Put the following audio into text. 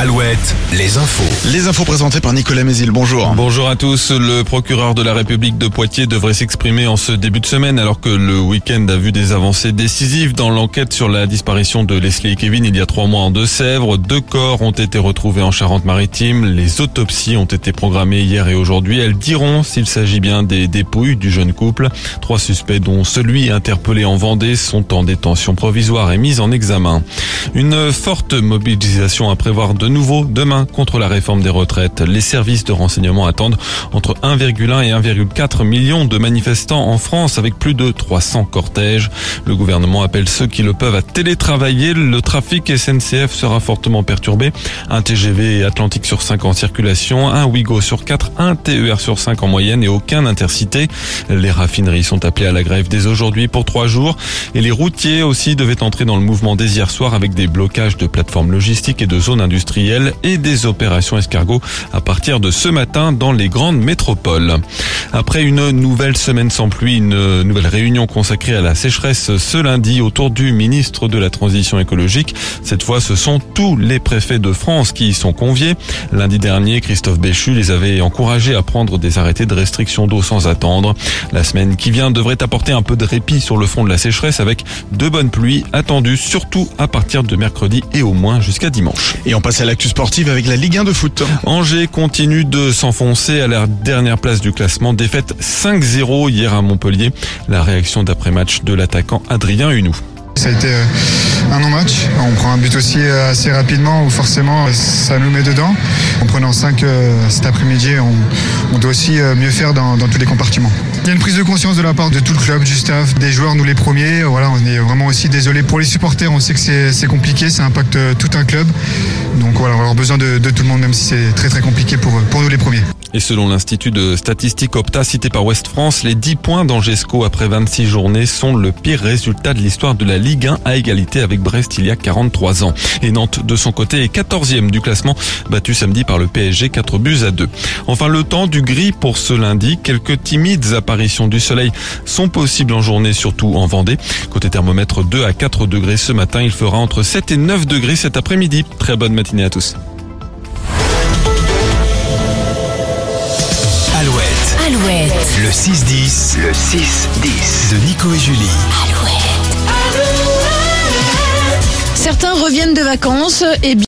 al Alouette, les infos. Les infos présentées par Nicolas Mézil. Bonjour. Bonjour à tous. Le procureur de la République de Poitiers devrait s'exprimer en ce début de semaine alors que le week-end a vu des avancées décisives dans l'enquête sur la disparition de Leslie et Kevin il y a trois mois en Deux-Sèvres. Deux corps ont été retrouvés en Charente-Maritime. Les autopsies ont été programmées hier et aujourd'hui. Elles diront s'il s'agit bien des dépouilles du jeune couple. Trois suspects dont celui interpellé en Vendée sont en détention provisoire et mis en examen. Une forte mobilisation à prévoir de nouveau demain contre la réforme des retraites. Les services de renseignement attendent entre 1,1 et 1,4 millions de manifestants en France avec plus de 300 cortèges. Le gouvernement appelle ceux qui le peuvent à télétravailler. Le trafic SNCF sera fortement perturbé. Un TGV Atlantique sur 5 en circulation, un Ouigo sur 4, un TER sur 5 en moyenne et aucun intercité. Les raffineries sont appelées à la grève dès aujourd'hui pour trois jours et les routiers aussi devaient entrer dans le mouvement dès hier soir avec des blocages de plateformes logistiques et de zones industrielles et des opérations escargots à partir de ce matin dans les grandes métropoles. Après une nouvelle semaine sans pluie, une nouvelle réunion consacrée à la sécheresse ce lundi autour du ministre de la Transition écologique. Cette fois, ce sont tous les préfets de France qui y sont conviés. Lundi dernier, Christophe Béchu les avait encouragés à prendre des arrêtés de restriction d'eau sans attendre. La semaine qui vient devrait apporter un peu de répit sur le front de la sécheresse avec de bonnes pluies attendues surtout à partir de mercredi et au moins jusqu'à dimanche. Et on passe à l'actu sportive avec la Ligue 1 de foot. Angers continue de s'enfoncer à la dernière place du classement. Défaite 5-0 hier à Montpellier. La réaction d'après-match de l'attaquant Adrien Hunou. Ça a été euh, un non-match. On prend un but aussi euh, assez rapidement où forcément euh, ça nous met dedans. En prenant 5 cet après-midi, on, doit aussi mieux faire dans, tous les compartiments. Il y a une prise de conscience de la part de tout le club, du staff, des joueurs, nous les premiers. On est vraiment aussi désolé pour les supporters. On sait que c'est compliqué, ça impacte tout un club. Donc voilà, on avoir besoin de, tout le monde, même si c'est très très compliqué pour nous les premiers. Et selon l'Institut de statistique Opta cité par Ouest France, les 10 points d'Angesco après 26 journées sont le pire résultat de l'histoire de la Ligue 1 à égalité avec Brest il y a 43 ans. Et Nantes, de son côté, est 14e du classement, battu samedi par le PSG 4 buts à 2. Enfin, le temps du gris pour ce lundi. Quelques timides apparitions du soleil sont possibles en journée, surtout en Vendée. Côté thermomètre, 2 à 4 degrés ce matin. Il fera entre 7 et 9 degrés cet après-midi. Très bonne matinée à tous. Le 6-10. Le 6-10. De Nico et Julie. Alouette. Certains reviennent de vacances et